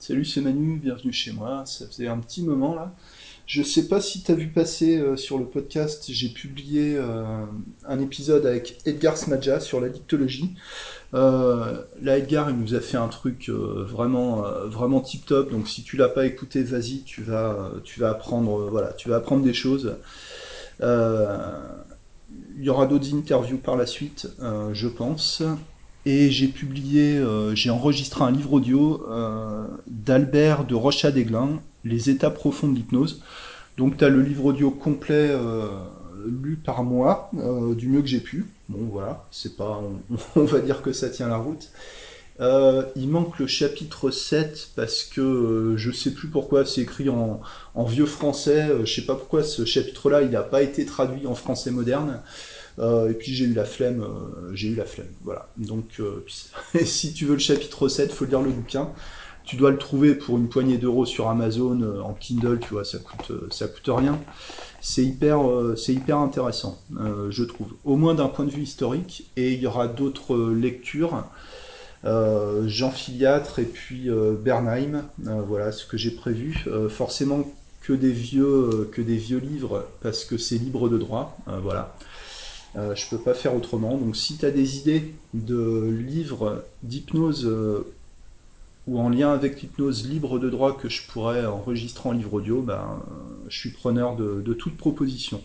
Salut, c'est Manu, bienvenue chez moi. Ça faisait un petit moment là. Je sais pas si tu as vu passer euh, sur le podcast, j'ai publié euh, un épisode avec Edgar Smadja sur la dictologie. Euh, là, Edgar, il nous a fait un truc euh, vraiment, vraiment tip top. Donc, si tu l'as pas écouté, vas-y, tu vas, tu vas apprendre, voilà, tu vas apprendre des choses. Il y aura d'autres interviews par la suite, je pense. Et j'ai publié, euh, j'ai enregistré un livre audio euh, d'Albert de Rocha-Desglin, Les états profonds de l'hypnose. Donc tu as le livre audio complet euh, lu par moi, du mieux que j'ai pu. Bon voilà, c'est pas, on, va dire que ça tient la route. Il manque le chapitre 7 parce que je sais plus pourquoi c'est écrit en, vieux français. je sais pas pourquoi ce chapitre-là il n'a pas été traduit en français moderne. Euh, et puis j'ai eu la flemme, euh, j'ai eu la flemme. Voilà. Donc euh, si tu veux le chapitre 7, faut lire le bouquin. Tu dois le trouver pour une poignée d'euros sur Amazon en Kindle, tu vois, ça coûte ça coûte rien. C'est hyper c'est hyper intéressant, je trouve. Au moins d'un point de vue historique. Et il y aura d'autres lectures. Jean Filiatre et puis Bernheim, voilà ce que j'ai prévu. Forcément que des vieux que des vieux livres parce que c'est libre de droit, voilà. Euh, je peux pas faire autrement. Donc si tu as des idées de livres d'hypnose euh, ou en lien avec l'hypnose libre de droit que je pourrais enregistrer en livre audio, ben, euh, je suis preneur de, toute proposition.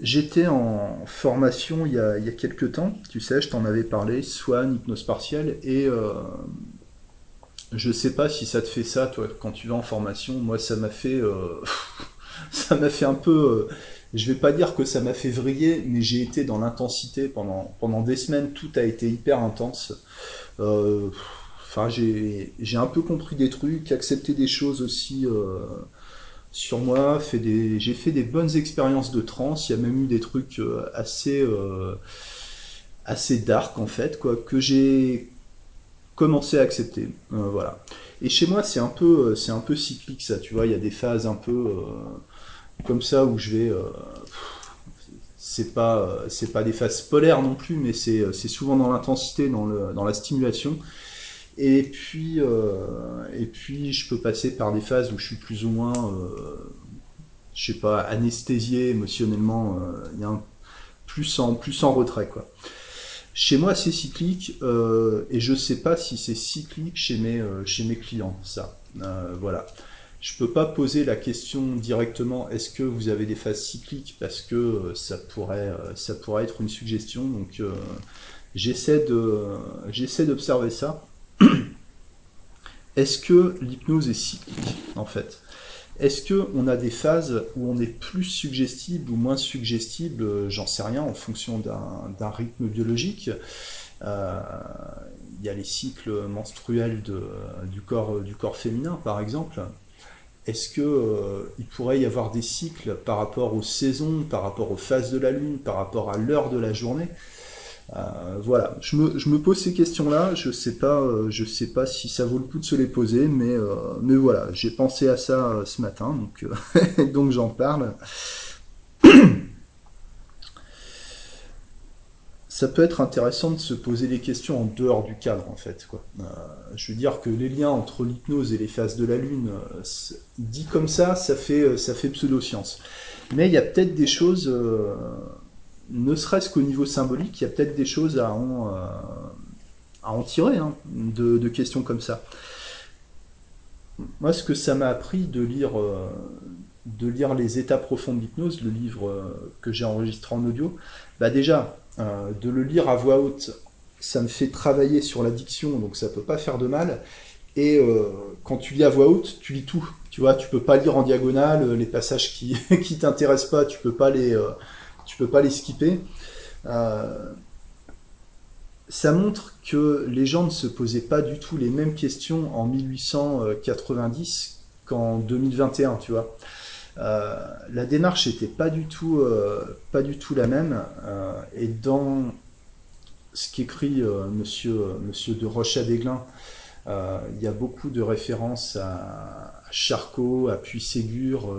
J'étais en formation il y, a, il y a quelques temps, tu sais, je t'en avais parlé, Swan, hypnose partielle, et euh, je sais pas si ça te fait ça, toi, quand tu vas en formation. Moi, ça m'a fait, euh, ça m'a fait un peu, je vais pas dire que ça m'a fait vriller, mais j'ai été dans l'intensité pendant, pendant des semaines, tout a été hyper intense. Euh, Enfin, j'ai, j'ai un peu compris des trucs, accepté des choses aussi euh, sur moi, j'ai fait des bonnes expériences de trance. Il y a même eu des trucs euh, assez, assez dark en fait, quoi, que j'ai commencé à accepter. Voilà. Et chez moi, c'est un peu, c'est un peu cyclique ça. Tu vois, il y a des phases un peu comme ça où je vais. euh, c'est pas, euh, c'est pas des phases polaires non plus, mais c'est, euh, c'est souvent dans l'intensité, dans le, dans la stimulation. Et puis, euh, et puis, je peux passer par des phases où je suis plus ou moins, je sais pas, anesthésié émotionnellement. plus en plus en retrait, quoi. Chez moi, c'est cyclique, et je sais pas si c'est cyclique chez mes, chez mes clients, ça. Voilà. Je peux pas poser la question directement, est-ce que vous avez des phases cycliques, parce que euh, ça pourrait, euh, ça pourrait être une suggestion. Donc, euh, j'essaie de, j'essaie d'observer ça. Est-ce que l'hypnose est cyclique, en fait? Est-ce que on a des phases où on est plus suggestible ou moins suggestible? J'en sais rien, en fonction d'un rythme biologique. Il y a les cycles menstruels du, corps, du corps féminin, par exemple. Est-ce que euh, il pourrait y avoir des cycles par rapport aux saisons, par rapport aux phases de la lune, par rapport à l'heure de la journée? Euh, voilà, je me, pose ces questions-là. Je sais pas, euh, sais pas si ça vaut le coup de se les poser, mais mais voilà, j'ai pensé à ça ce matin, donc donc j'en parle. Ça peut être intéressant de se poser des questions en dehors du cadre, en fait. Euh, je veux dire que les liens entre l'hypnose et les phases de la lune, euh, dit comme ça, ça fait euh, ça fait pseudoscience. Mais il y a peut-être des choses. ne serait-ce qu'au niveau symbolique, il y a peut-être des choses à en, à en tirer hein, de, questions comme ça. Moi, ce que ça m'a appris de lire, de lire Les États profonds de l'hypnose, le livre que j'ai enregistré en audio, bah déjà, euh, de le lire à voix haute, ça me fait travailler sur la diction, donc ça peut pas faire de mal. Et euh, quand tu lis à voix haute, tu lis tout. Tu vois, tu peux pas lire en diagonale euh, les passages qui qui t'intéressent pas, tu peux pas les tu peux pas les skipper. Ça montre que les gens ne se posaient pas du tout les mêmes questions en 1890 qu'en 2021, tu vois. Euh, la démarche était pas du tout, euh, pas du tout la même. euh, et dans ce qu'écrit Monsieur, de Rocha-Desglin, euh, il y a beaucoup de références à, Charcot, à Puységur,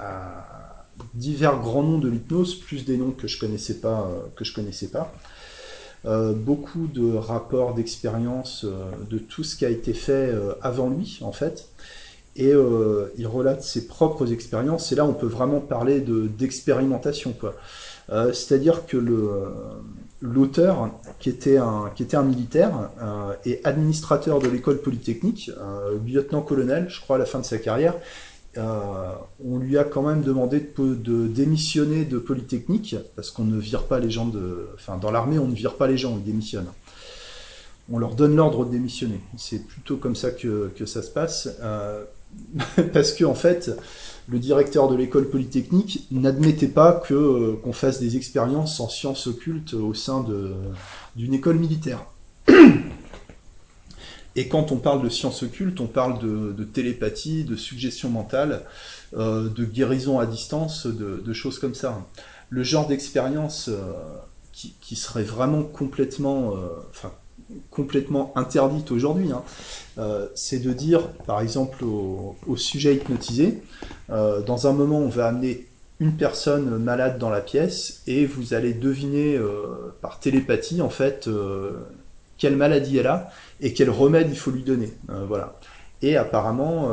à divers grands noms de l'hypnose, plus des noms que je connaissais pas, que je connaissais pas. beaucoup de rapports d'expérience de tout ce qui a été fait avant lui, en fait. Et il relate ses propres expériences. Et là, on peut vraiment parler d'expérimentation, quoi. C'est-à-dire que le l'auteur, qui était un, militaire euh, et administrateur de l'école polytechnique, euh, lieutenant-colonel, je crois, à la fin de sa carrière, euh, on lui a quand même demandé de, démissionner de Polytechnique, parce qu'on ne vire pas les gens de... Enfin, dans l'armée, on ne vire pas les gens, ils démissionnent. On leur donne l'ordre de démissionner. C'est plutôt comme ça que ça se passe. parce que, en fait, le directeur de l'école polytechnique n'admettait pas que euh, qu'on fasse des expériences en sciences occultes au sein d'une école militaire. Et quand on parle de sciences occultes, on parle de, télépathie, de suggestion mentale, euh, de guérison à distance, de, choses comme ça. Le genre d'expérience euh, qui, serait vraiment complètement, complètement interdite aujourd'hui, hein, euh, c'est de dire, par exemple, au, sujet hypnotisé, euh, dans un moment, on va amener une personne malade dans la pièce et vous allez deviner euh, par télépathie, en fait, quelle maladie elle a et quel remède il faut lui donner. voilà. Et apparemment,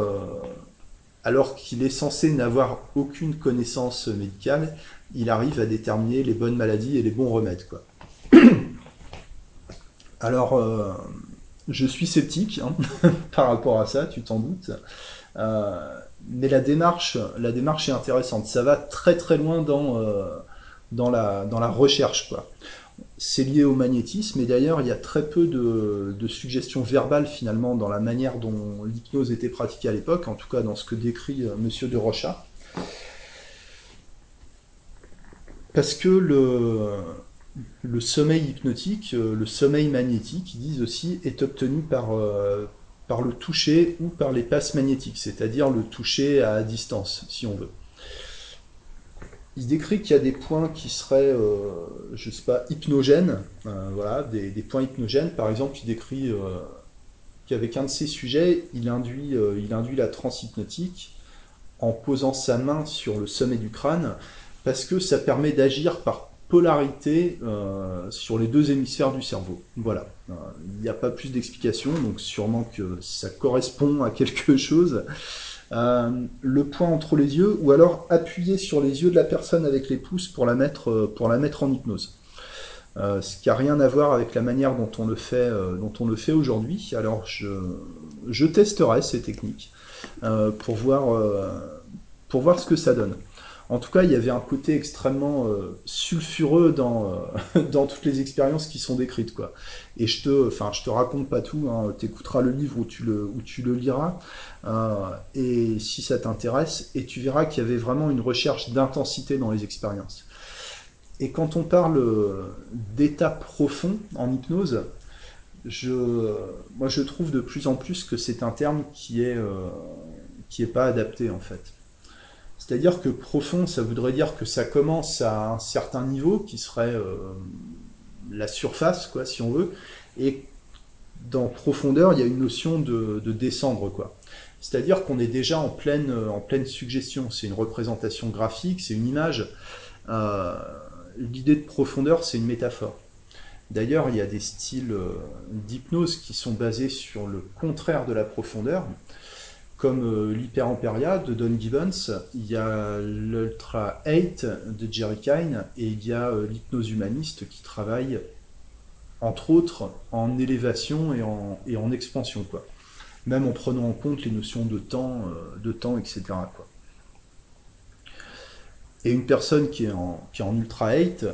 alors qu'il est censé n'avoir aucune connaissance médicale, il arrive à déterminer les bonnes maladies et les bons remèdes. Quoi. Alors, euh, je suis sceptique hein, par rapport à ça, tu t'en doutes. Euh, mais la démarche, la démarche est intéressante. Ça va très très loin dans, euh, la, recherche. C'est lié au magnétisme, et d'ailleurs, il y a très peu de, suggestions verbales finalement dans la manière dont l'hypnose était pratiquée à l'époque, en tout cas dans ce que décrit Monsieur de Rocha. Parce que le, le sommeil hypnotique, euh, le sommeil magnétique, ils disent aussi, est obtenu par, euh, par le toucher ou par les passes magnétiques, c'est-à-dire le toucher à distance, si on veut. Il décrit qu'il y a des points qui seraient, euh, je sais pas, hypnogènes, voilà, des, points hypnogènes. Par exemple, il décrit qu'avec un de ses sujets, il induit, il induit la transe hypnotique en posant sa main sur le sommet du crâne, parce que ça permet d'agir par polarité euh, sur les deux hémisphères du cerveau. Voilà. Euh, il n'y a pas plus d'explication, donc sûrement que ça correspond à quelque chose. Euh, le point entre les yeux, ou alors appuyer sur les yeux de la personne avec les pouces pour la mettre, en hypnose. ce qui n'a rien à voir avec la manière dont on le fait, aujourd'hui. Alors je, testerai ces techniques pour voir ce que ça donne. En tout cas, il y avait un côté extrêmement euh, sulfureux dans, euh, dans toutes les expériences qui sont décrites. Quoi. Et je te, je te raconte pas tout, hein, tu écouteras le livre où tu le, tu le liras, euh, et si ça t'intéresse, et tu verras qu'il y avait vraiment une recherche d'intensité dans les expériences. Et quand on parle d'état profond en hypnose, je, moi je trouve de plus en plus que c'est un terme qui est, qui est pas adapté en fait. C'est-à-dire que profond, ça voudrait dire que ça commence à un certain niveau, qui serait euh, la surface, quoi, si on veut, et dans profondeur, il y a une notion de, descendre, quoi. C'est-à-dire qu'on est déjà en pleine, en pleine suggestion. C'est une représentation graphique, c'est une image. Euh, l'idée de profondeur, c'est une métaphore. D'ailleurs, il y a des styles euh, d'hypnose qui sont basés sur le contraire de la profondeur comme euh, l'Hyperamperia de Don Gibbons, il y a l'Ultra 8 de Jerry Kine et il y a euh, l'hypnose humaniste qui travaille entre autres en élévation et en, expansion, quoi. Même en prenant en compte les notions de temps, euh, de temps etc. Et une personne qui est en, Ultra 8,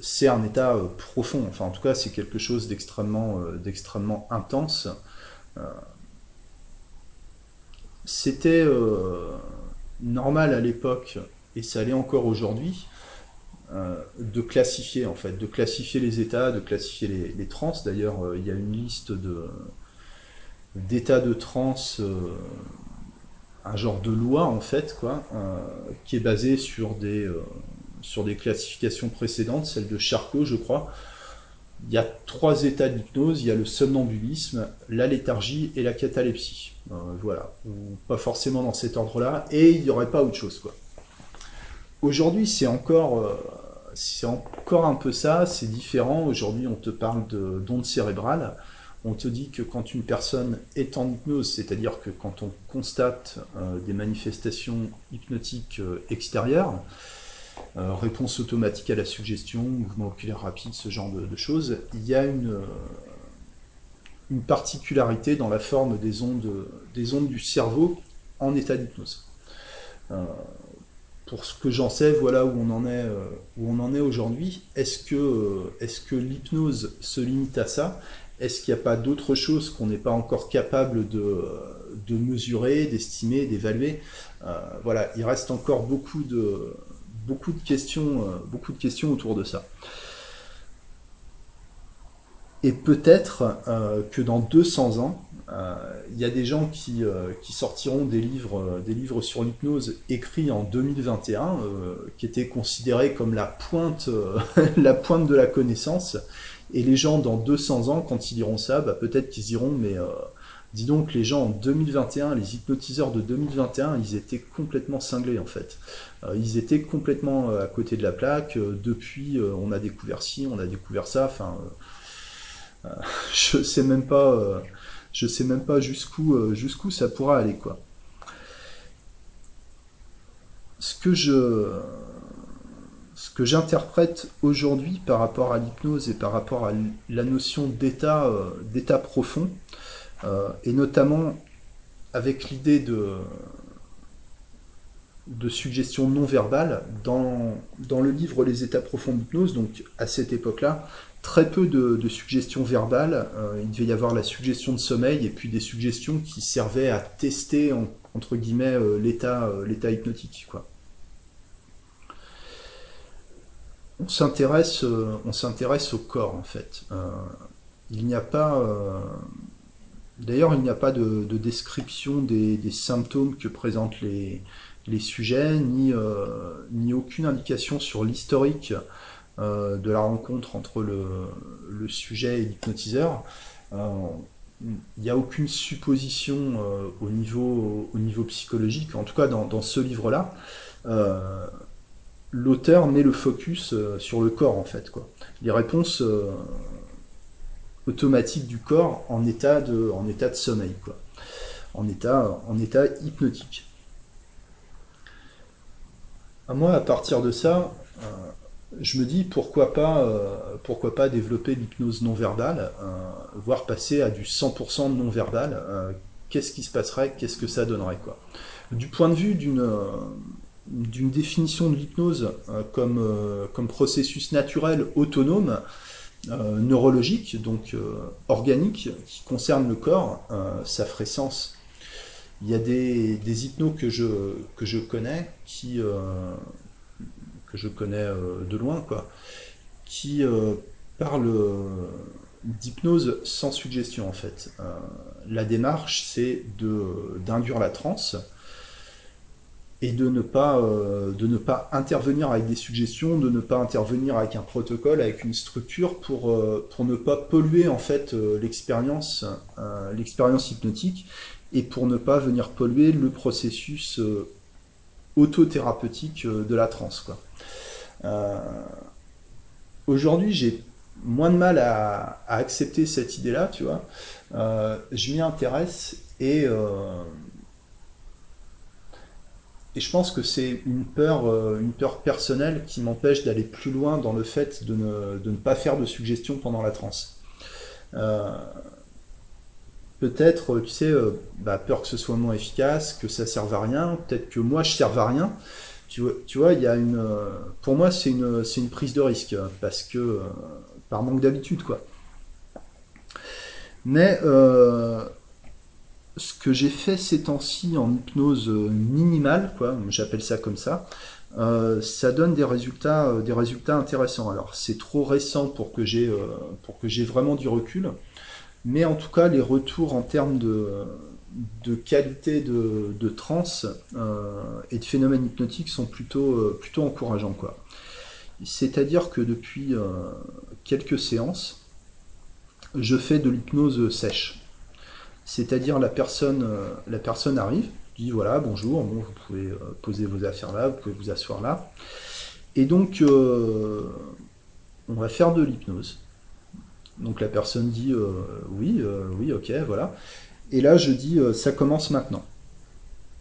c'est un état profond, enfin en tout cas c'est quelque chose d'extrêmement intense c'était euh, normal à l'époque, et ça l'est encore aujourd'hui, euh, de classifier en fait, de classifier les états, de classifier les, trans. D'ailleurs, euh, il y a une liste d'états de trans, un genre de loi en fait, quoi, qui est basée sur des sur des classifications précédentes, celle de Charcot, je crois, il y a trois états d'hypnose, il y a le somnambulisme, la léthargie et la catalepsie. Euh, voilà, pas forcément dans cet ordre-là, et il n'y aurait pas autre chose. Aujourd'hui, c'est encore, euh, c'est encore un peu ça, c'est différent. Aujourd'hui, on te parle d'ondes cérébrales. On te dit que quand une personne est en hypnose, c'est-à-dire que quand on constate euh, des manifestations hypnotiques extérieures, réponse automatique à la suggestion, mouvement oculaire rapide, ce genre de, choses, il y a une, une particularité dans la forme des ondes, des ondes du cerveau en état d'hypnose. pour ce que j'en sais, voilà où on en est, où on en est aujourd'hui. Est-ce que, est-ce que l'hypnose se limite à ça? Est-ce qu'il n'y a pas d'autres choses qu'on n'est pas encore capable de, mesurer, d'estimer, d'évaluer? Euh, Voilà, il reste encore beaucoup de, beaucoup, de questions, euh, beaucoup de questions autour de ça. Et peut-être euh, que dans 200 ans, il y a des gens qui, qui, sortiront des livres, des livres sur l'hypnose écrits en 2021, qui étaient considérés comme la pointe, la pointe de la connaissance, et les gens, dans 200 ans, quand ils liront ça, bah, peut-être qu'ils iront, mais euh, dis donc, les gens en 2021, les hypnotiseurs de 2021, ils étaient complètement cinglés en fait. Euh, ils étaient complètement euh, à côté de la plaque. depuis, on a découvert ci, on a découvert ça. Enfin, je sais même pas, je sais même pas jusqu'où jusqu'où ça pourra aller quoi. Ce que je ce que j'interprète aujourd'hui par rapport à l'hypnose et par rapport à la notion d'état euh, d'état profond, euh, et notamment avec l'idée de, de suggestion non verbale, dans, dans le livre Les états profonds d'hypnose, donc à cette époque-là, très peu de, suggestions verbales. Euh, il devait y avoir la suggestion de sommeil et puis des suggestions qui servaient à tester, entre guillemets, l'état l'état hypnotique. On s'intéresse, euh, on s'intéresse au corps en fait. Euh, il n'y a pas, euh, d'ailleurs, il n'y a pas de, description des, symptômes que présentent les, sujets, ni aucune indication sur l'historique de la rencontre entre le, sujet et l'hypnotiseur. il n'y a aucune supposition au, niveau, au niveau psychologique, en tout cas dans, ce livre-là l'auteur met le focus euh, sur le corps en fait. Les réponses euh, automatiques du corps en état de, en sommeil. En état, en état. Moi, à partir de ça, euh, je me dis pourquoi pas, pourquoi pas développer l'hypnose non verbale, voire passer à du 100% non verbal. Qu'est-ce qui se passerait Qu'est-ce que ça donnerait quoi Du point de vue d'une d'une définition de l'hypnose euh, comme, euh, comme processus naturel autonome, euh, neurologique, donc organique, qui concerne le corps, ça ferait sens. Il y a des, des hypnos que je, que je connais, qui, que je connais de loin, quoi, qui parlent d'hypnose sans suggestion en fait. la démarche, c'est d'induire la transe, et de ne pas euh, de ne pas intervenir avec des suggestions, de ne pas intervenir avec un protocole, avec une structure pour euh, pour ne pas polluer en fait euh, l'expérience l'expérience hypnotique et pour ne pas venir polluer le processus autothérapeutique de la transe quoi. Aujourd'hui, j'ai moins de mal à, accepter cette idée-là, tu vois. je m'y intéresse et et je pense que c'est une peur, euh, une peur personnelle qui m'empêche d'aller plus loin dans le fait de ne, pas faire de suggestions pendant la transe. Euh, peut-être, tu sais, euh, bah, peur que ce soit moins efficace, que ça serve à rien, peut-être que moi je serve à rien. Tu vois, il y a une, pour moi c'est une, prise de risque parce que par manque d'habitude quoi. Mais ce que j'ai fait ces temps-ci en hypnose minimale, quoi, j'appelle ça comme ça, euh, ça donne des résultats, euh, des résultats intéressants. Alors c'est trop récent pour que j'ai euh, pour que j'ai vraiment du recul, mais en tout cas les retours en termes de, de qualité de, de trance et de phénomènes hypnotiques sont plutôt plutôt encourageants quoi. C'est-à-dire que depuis quelques séances, je fais de l'hypnose sèche. C'est-à-dire la personne, euh, la personne arrive, dit voilà, bonjour, bon, vous pouvez euh, poser vos affaires là, vous pouvez vous asseoir là. Et donc, euh, on va faire de l'hypnose. Donc la personne dit euh, oui, euh, oui, ok, voilà. Et là, je dis ça commence maintenant.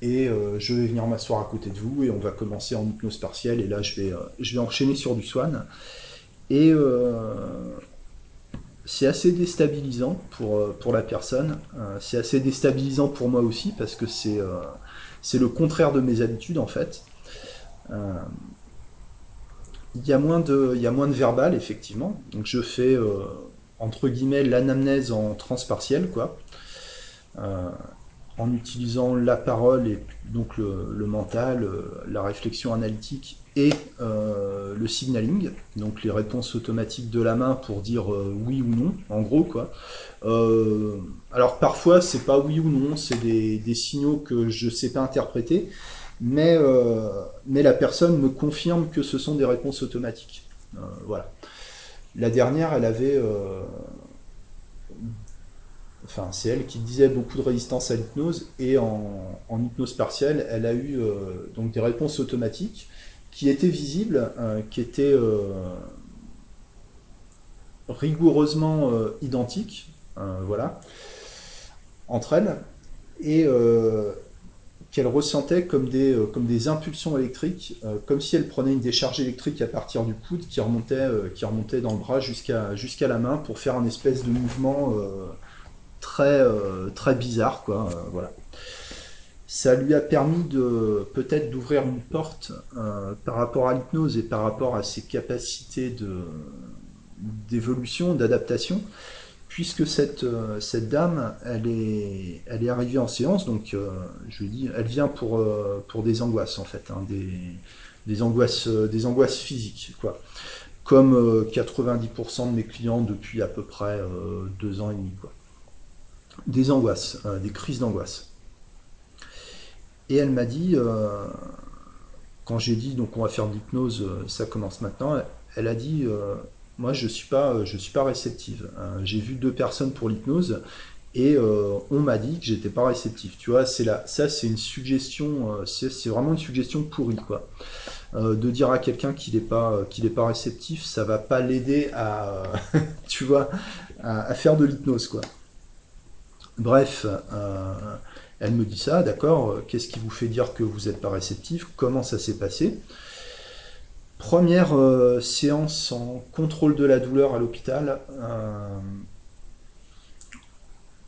Et je vais venir m'asseoir à côté de vous et on va commencer en hypnose partielle. Et là, je vais, je vais enchaîner sur du swan. Et c'est assez déstabilisant pour, pour la personne. c'est assez déstabilisant pour moi aussi parce que c'est le contraire de mes habitudes en fait. Il y, a moins de, y a moins de verbal, effectivement. Donc je fais, euh, entre guillemets, l'anamnèse en transpartielle, quoi. Euh, en utilisant la parole et donc le, mental, euh, la réflexion analytique et le signaling, donc les réponses automatiques de la main pour dire oui ou non, en gros quoi. alors parfois c'est pas oui ou non, c'est des, signaux que je sais pas interpréter, mais, euh, mais la personne me confirme que ce sont des réponses automatiques. Euh, voilà. La dernière, elle avait. Euh, enfin, c'est elle qui disait beaucoup de résistance à l'hypnose, et en, hypnose partielle, elle a eu donc des réponses automatiques qui étaient visibles, qui étaient rigoureusement identiques, voilà, entre elles. Et, qu'elle ressentait comme des, euh, comme des impulsions électriques, euh, comme si elle prenait une décharge électrique à partir du coude qui remontait, euh, qui remontait dans le bras jusqu'à jusqu'à la main pour faire un espèce de mouvement très, très bizarre. Quoi, voilà. Ça lui a permis de peut-être d'ouvrir une porte par rapport à l'hypnose et par rapport à ses capacités d'évolution, d'adaptation puisque cette, euh, cette dame, elle est, elle est arrivée en séance, donc euh, je lui dis, elle vient pour, euh, pour des angoisses en fait, hein, des, des, angoisses, des angoisses physiques, quoi. Comme 90% de mes clients depuis à peu près deux ans et demi, quoi. Des angoisses, des crises d'angoisse. Et elle m'a dit, quand j'ai dit donc on va faire de l'hypnose, ça commence maintenant, elle a dit moi je suis pas euh, je suis pas réceptive. Euh, j'ai vu deux personnes pour l'hypnose et euh, on m'a dit que j'étais pas réceptif. Tu vois, c'est là, ça c'est une suggestion, c'est vraiment une suggestion pourrie quoi. de dire à quelqu'un qu'il n'est pas qu'il pas réceptif, ça va pas l'aider à tu vois à, faire de l'hypnose quoi. Bref, elle me dit ça, d'accord. Qu'est-ce qui vous fait dire que vous n'êtes pas réceptif Comment ça s'est passé? Première euh, séance en contrôle de la douleur à l'hôpital. Euh,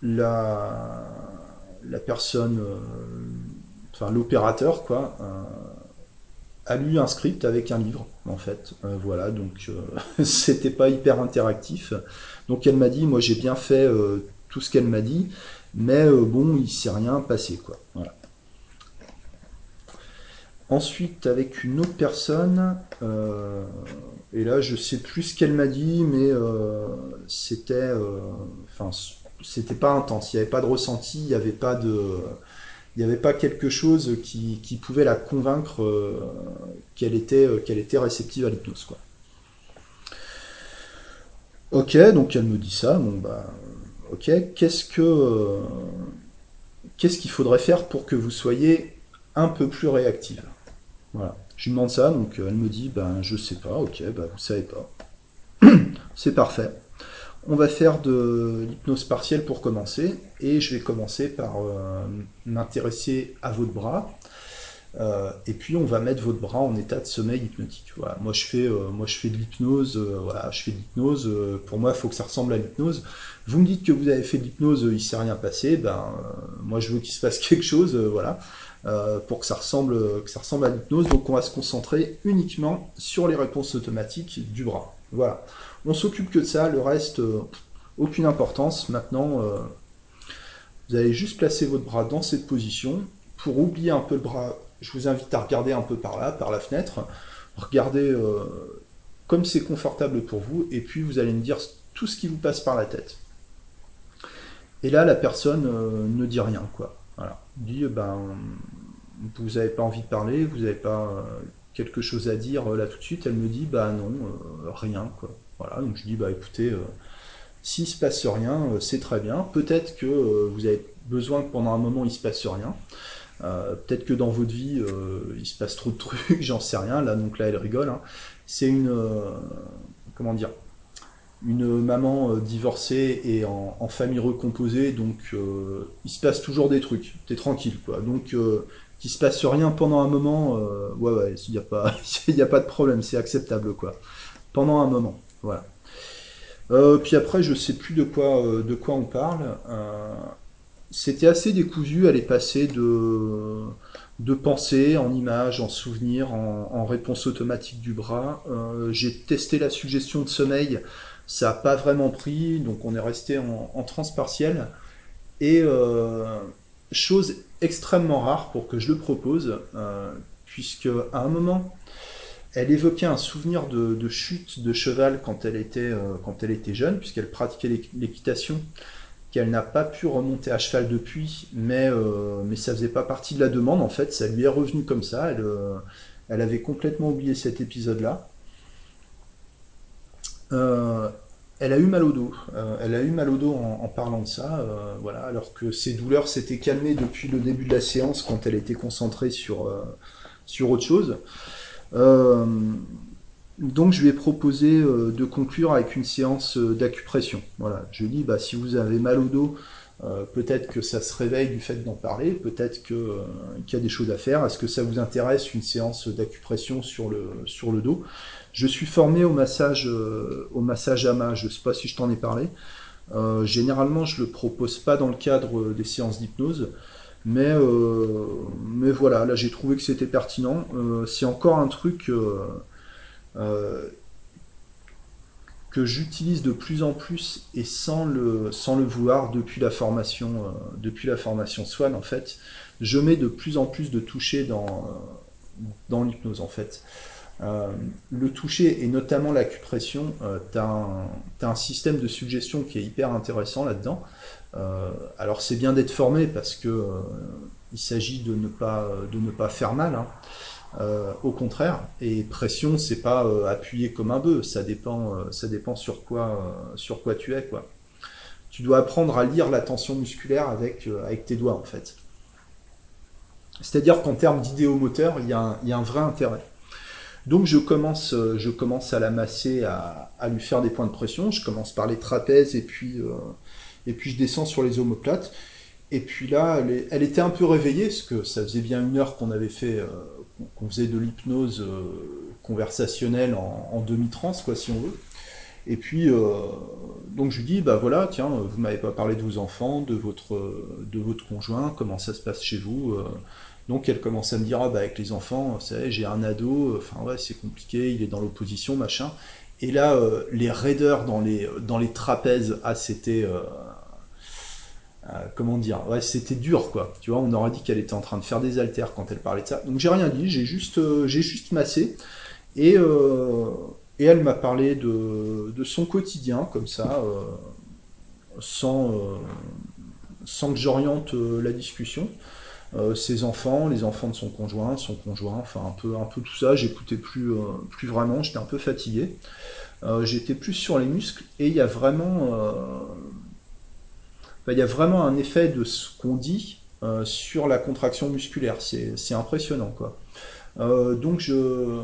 la, personne, euh, enfin l'opérateur, quoi, a lu un script avec un livre, en fait. voilà, donc c'était pas hyper interactif. Donc elle m'a dit, moi j'ai bien fait tout ce qu'elle m'a dit, mais bon, il s'est rien passé, quoi. Ensuite, avec une autre personne, euh, et là, je sais plus ce qu'elle m'a dit, mais euh, c'était, euh, enfin, c'était pas intense. Il n'y avait pas de ressenti, il n'y avait pas quelque chose qui, pouvait la convaincre qu'elle était, qu'elle était réceptive à l'hypnose. Ok, donc elle me dit ça. Bon bah, ok. Qu'est-ce que, qu'est-ce qu'il faudrait faire pour que vous soyez un peu plus réactive voilà. Je lui demande ça, donc euh, elle me dit, ben je sais pas, ok, ben vous savez pas. C'est parfait. On va faire de l'hypnose partielle pour commencer, et je vais commencer par euh, m'intéresser à votre bras. Euh, et puis on va mettre votre bras en état de sommeil hypnotique. Voilà. Moi je fais, moi je fais de l'hypnose. voilà, je fais de l'hypnose. pour moi, il faut que ça ressemble à l'hypnose. Vous me dites que vous avez fait de l'hypnose, il s'est rien passé. Ben, moi je veux qu'il se passe quelque chose. voilà. Euh, pour que ça ressemble, que ça ressemble à l'hypnose. Donc on va se concentrer uniquement sur les réponses automatiques du bras. Voilà. On s'occupe que de ça, le reste, euh, aucune importance. Maintenant, euh, vous allez juste placer votre bras dans cette position. Pour oublier un peu le bras, je vous invite à regarder un peu par là, par la fenêtre. Regardez comme c'est confortable pour vous, et puis vous allez me dire tout ce qui vous passe par la tête. Et là, la personne ne dit rien, quoi. Voilà. Dit, ben, vous n'avez pas envie de parler, vous n'avez pas euh, quelque chose à dire euh, là tout de suite. Elle me dit, bah non, euh, rien, quoi. Voilà, donc je dis, bah écoutez, s'il se passe rien, c'est très bien. Peut-être que vous avez besoin que pendant un moment il se passe rien. Peut-être que dans votre vie, il se passe trop de trucs, j'en sais rien. Là, donc là, elle rigole. Hein. C'est une, comment dire, une maman divorcée et en, famille recomposée, donc il se passe toujours des trucs. T'es tranquille, quoi. Donc qu'il se passe rien pendant un moment, ouais, ouais, il n'y a pas, a pas de problème, c'est acceptable, quoi. Pendant un moment, voilà. Euh, puis après, je sais plus de quoi, euh, de quoi on parle. Euh, c'était assez décousu, elle est passée de, de pensée en images, en souvenirs, en, réponse automatique du bras. J'ai testé la suggestion de sommeil, ça n'a pas vraiment pris, donc on est resté en, en transe partielle. Et chose extrêmement rare pour que je le propose, puisque à un moment, elle évoquait un souvenir de, chute de cheval euh, quand elle était jeune, puisqu'elle pratiquait l'équitation, qu'elle n'a pas pu remonter à cheval depuis, mais, euh, mais ça faisait pas partie de la demande, en fait, ça lui est revenu comme ça, elle, euh, elle avait complètement oublié cet épisode-là. elle a eu mal au dos, elle a eu mal au dos en, parlant de ça, voilà, alors que ses douleurs s'étaient calmées depuis le début de la séance quand elle était concentrée sur, sur autre chose. Euh, donc je lui ai proposé euh, de conclure avec une séance euh, d'acupression. Voilà, je lui ai dit si vous avez mal au dos, peut-être que ça se réveille du fait d'en parler, peut-être qu'il y a des choses à faire. Est-ce que ça vous intéresse une séance d'acupression sur le, sur le dos? Je suis formé au massage, au massage AMA, je ne sais pas si je t'en ai parlé. généralement, je ne le propose pas dans le cadre des séances d'hypnose. Mais, euh, mais voilà, là j'ai trouvé que c'était pertinent. Euh, c'est encore un truc euh, que j'utilise de plus en plus et sans le, sans le vouloir depuis la formation, depuis la formation Swan en fait. Je mets de plus en plus de toucher dans, dans l'hypnose en fait. le toucher et notamment l'acupression, tu as, un système de suggestion qui est hyper intéressant là-dedans. Euh, alors c'est bien d'être formé parce que euh, il s'agit de ne pas de ne pas faire mal. Hein. Euh, au contraire, et pression, c'est pas appuyer comme un bœuf, ça dépend, ça dépend sur quoi, sur quoi tu es, quoi. Tu dois apprendre à lire la tension musculaire avec, avec tes doigts, en fait. C'est-à-dire qu'en termes d'idéomoteur, il y, a un, y a un vrai intérêt. Donc je commence, je commence à la masser, à, à, lui faire des points de pression. Je commence par les trapèzes et puis, et puis je descends sur les omoplates. Et puis là, elle, était un peu réveillée, parce que ça faisait bien une heure qu'on avait fait, euh, qu'on faisait de l'hypnose euh, conversationnelle en, demi-trance, quoi, si on veut. Et puis, euh, donc je lui dis, bah voilà, tiens, vous m'avez pas parlé de vos enfants, de votre, de votre conjoint, comment ça se passe chez vous. donc elle commence à me dire, ah bah avec les enfants, vous savez, j'ai un ado, enfin ouais, c'est compliqué, il est dans l'opposition, machin. Et là, les raideurs dans les, dans les trapèzes, ah c'était euh, comment dire, ouais, c'était dur, quoi. Tu vois, on aurait dit qu'elle était en train de faire des haltères quand elle parlait de ça. Donc j'ai rien dit, j'ai juste, euh, j'ai juste massé. Et, euh, et elle m'a parlé de, de, son quotidien, comme ça, sans, sans que j'oriente la discussion. ses enfants, les enfants de son conjoint, son conjoint, enfin un peu, un peu tout ça. J'écoutais plus, plus vraiment, j'étais un peu fatigué. J'étais plus sur les muscles et il y a vraiment il y a vraiment un effet de ce qu'on dit euh, sur la contraction musculaire. C'est impressionnant. Quoi. Euh, donc je,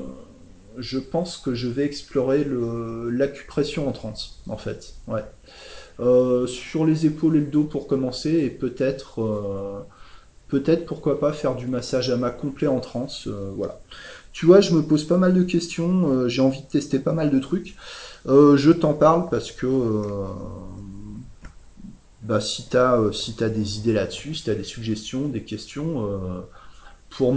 je pense que je vais explorer l'acupression en transe, en fait. Ouais. Euh, sur les épaules et le dos pour commencer, et peut-être, peut-être pourquoi pas faire du massage à ma complet en transe. voilà. Tu vois, je me pose pas mal de questions, j'ai envie de tester pas mal de trucs. je t'en parle parce que bah, si tu as, euh, des idées là-dessus, si tu as des suggestions, des questions, euh, pour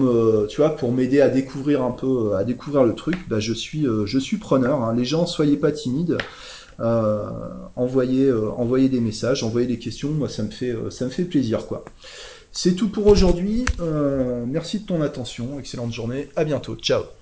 pour m'aider à découvrir un peu, à découvrir le truc, bah, je suis, euh, je suis preneur. Hein. Les gens, soyez pas timides. envoyez, envoyez des messages, envoyez des questions. Moi, ça me fait, ça me fait plaisir. C'est tout pour aujourd'hui. merci de ton attention. Excellente journée. À bientôt. Ciao.